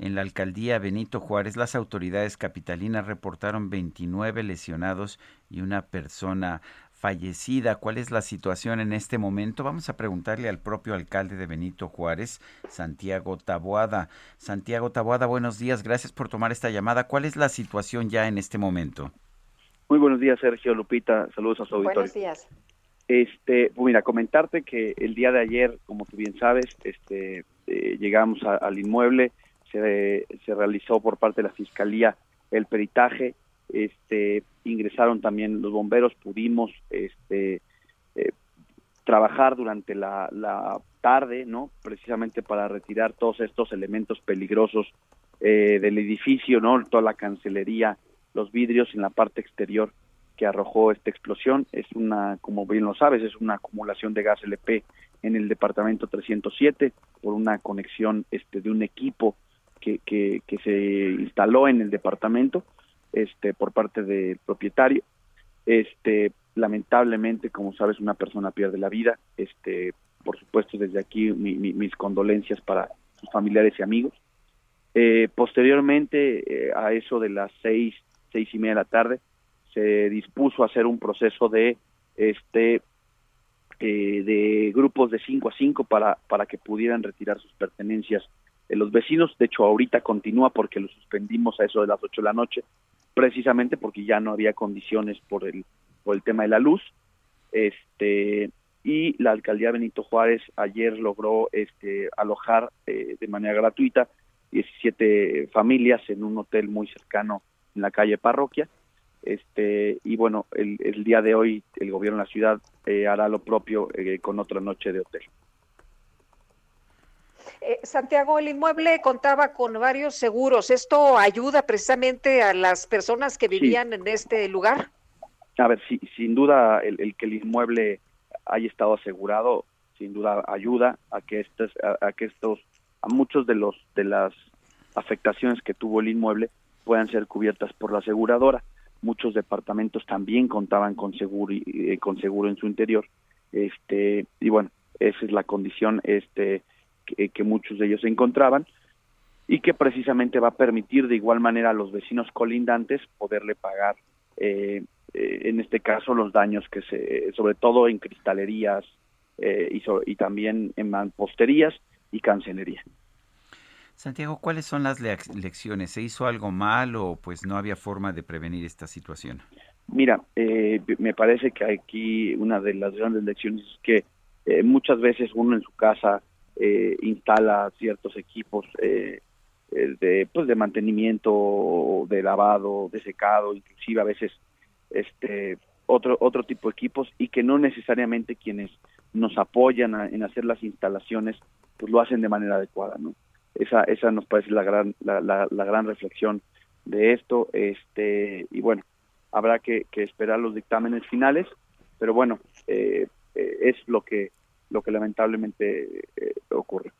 en la alcaldía Benito Juárez, las autoridades capitalinas reportaron 29 lesionados y una persona fallecida. ¿Cuál es la situación en este momento? Vamos a preguntarle al propio alcalde de Benito Juárez, Santiago Taboada. Santiago Taboada, buenos días. Gracias por tomar esta llamada. ¿Cuál es la situación ya en este momento? Muy buenos días, Sergio Lupita. Saludos a su auditorio. Buenos días. Este, pues mira, comentarte que el día de ayer, como tú bien sabes, este, eh, llegamos a, al inmueble, se, realizó por parte de la fiscalía el peritaje, este, ingresaron también los bomberos, pudimos, este, eh, trabajar durante la, la, tarde, ¿no? Precisamente para retirar todos estos elementos peligrosos eh, del edificio, ¿no? Toda la cancelería, los vidrios en la parte exterior que arrojó esta explosión. Es una, como bien lo sabes, es una acumulación de gas LP en el departamento 307 por una conexión este, de un equipo que, se instaló en el departamento este, por parte del propietario. Este, lamentablemente, como sabes, una persona pierde la vida. Este, por supuesto, desde aquí mi, mis condolencias para sus familiares y amigos. Eh, posteriormente, eh, a eso de las seis, seis y media de la tarde, se dispuso a hacer un proceso de este eh, de grupos de cinco a cinco para para que pudieran retirar sus pertenencias de los vecinos. De hecho, ahorita continúa porque lo suspendimos a eso de las ocho de la noche, precisamente porque ya no había condiciones por el por el tema de la luz. Este y la alcaldía Benito Juárez ayer logró este alojar eh, de manera gratuita 17 familias en un hotel muy cercano en la calle Parroquia este y bueno el, el día de hoy el gobierno de la ciudad eh, hará lo propio eh, con otra noche de hotel eh, Santiago, el inmueble contaba con varios seguros. ¿Esto ayuda precisamente a las personas que vivían sí. en este lugar? A ver, sí, sin duda el, el, que el inmueble haya estado asegurado, sin duda ayuda a que estos, a, a que estos, a muchos de los de las afectaciones que tuvo el inmueble puedan ser cubiertas por la aseguradora muchos departamentos también contaban con seguro eh, con seguro en su interior este y bueno esa es la condición este que, que, muchos de ellos se encontraban y que precisamente va a permitir de igual manera a los vecinos colindantes poderle pagar eh, eh, en este caso los daños que se sobre todo en cristalerías y, so, y también en mamposterías y cancenería. Santiago, ¿cuáles son las lecciones? ¿Se hizo algo mal o pues no había forma de prevenir esta situación? Mira, eh, me parece que aquí una de las grandes lecciones es que eh, muchas veces uno en su casa eh, instala ciertos equipos eh, de pues de mantenimiento, de lavado, de secado, inclusive a veces este otro otro tipo de equipos y que no necesariamente quienes nos apoyan a, en hacer las instalaciones pues lo hacen de manera adecuada, ¿no? esa esa nos parece la gran la, la, la gran reflexión de esto este y bueno habrá que, que esperar los dictámenes finales pero bueno eh, eh, es lo que lo que lamentablemente eh, ocurre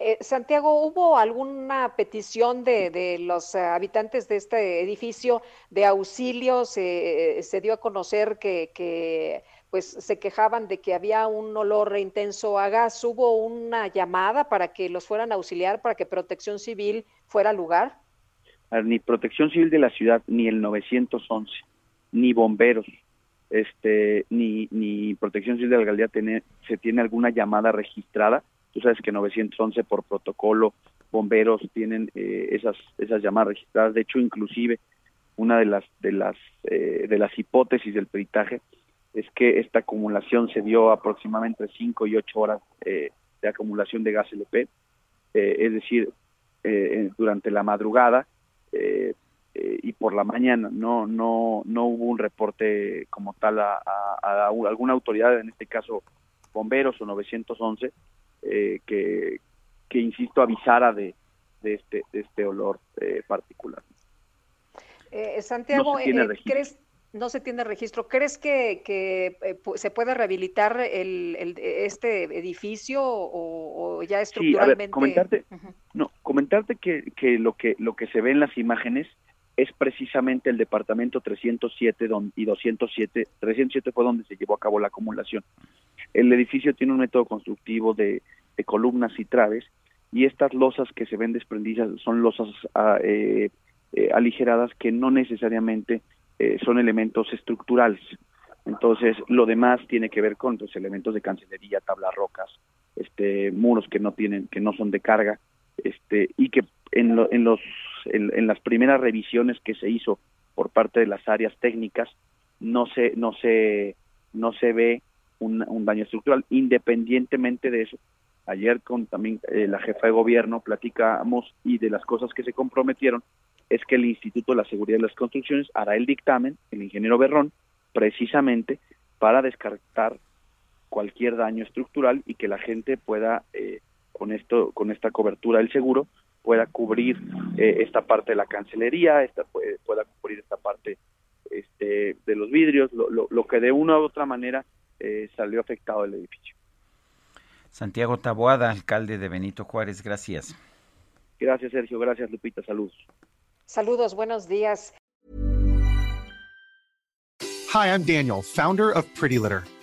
eh, Santiago, ¿hubo alguna petición de, de los uh, habitantes de este edificio de auxilio? Se, se dio a conocer que, que pues se quejaban de que había un olor intenso a gas. ¿Hubo una llamada para que los fueran a auxiliar, para que Protección Civil fuera al lugar? Ni Protección Civil de la ciudad, ni el 911, ni bomberos, este, ni, ni Protección Civil de la alcaldía se tiene alguna llamada registrada. Tú sabes que 911 por protocolo, bomberos tienen eh, esas esas llamadas registradas. De hecho, inclusive una de las de las eh, de las hipótesis del peritaje es que esta acumulación se dio aproximadamente 5 y 8 horas eh, de acumulación de gas LP, eh, es decir, eh, durante la madrugada eh, eh, y por la mañana. No, no, no hubo un reporte como tal a, a, a, alguna autoridad, en este caso bomberos o 911 eh, que, que, insisto, avisara de, de, este, de este olor eh, particular. Santiago, ¿crees, no se tiene registro. ¿Crees que, que se puede rehabilitar el, el, este edificio o, ya estructuralmente? Sí, comentarte, no, comentarte que, que, lo que lo que se ve en las imágenes es precisamente el departamento 307 y 207. 307 fue donde se llevó a cabo la acumulación. El edificio tiene un método constructivo de, columnas y traves y estas losas que se ven desprendidas son losas ah, eh, eh, aligeradas que no necesariamente eh, son elementos estructurales. Entonces, lo demás tiene que ver con los elementos de cancelería, tablas rocas, este, muros que no tienen, que no son de carga, este, y que en, en los en, las primeras revisiones que se hizo por parte de las áreas técnicas no se no se no se ve un, daño estructural. Independientemente de eso ayer con también eh, la jefa de gobierno platicamos y de las cosas que se comprometieron es que el Instituto de la Seguridad de las Construcciones hará el dictamen el ingeniero Berrón precisamente para descartar cualquier daño estructural y que la gente pueda eh, con esto con esta cobertura del seguro pueda cubrir eh, esta parte de la cancelería, esta, pueda cubrir esta parte este, de los vidrios, lo, que de una u otra manera eh, salió afectado el edificio. Santiago Taboada, alcalde de Benito Juárez, gracias. Gracias, Sergio. Gracias, Lupita. Saludos. Saludos, buenos días. Hi, I'm Daniel, founder of Pretty Litter.